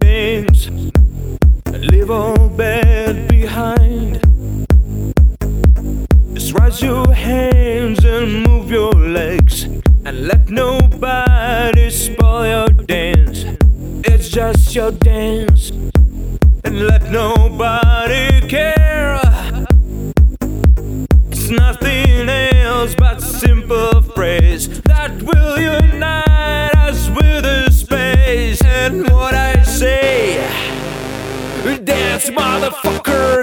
Things leave all bad behind. Just raise your hands and move your legs, and let nobody spoil your dance. It's just your dance, and let nobody care. It's nothing else but simple phrase And what I say, dance, motherfucker,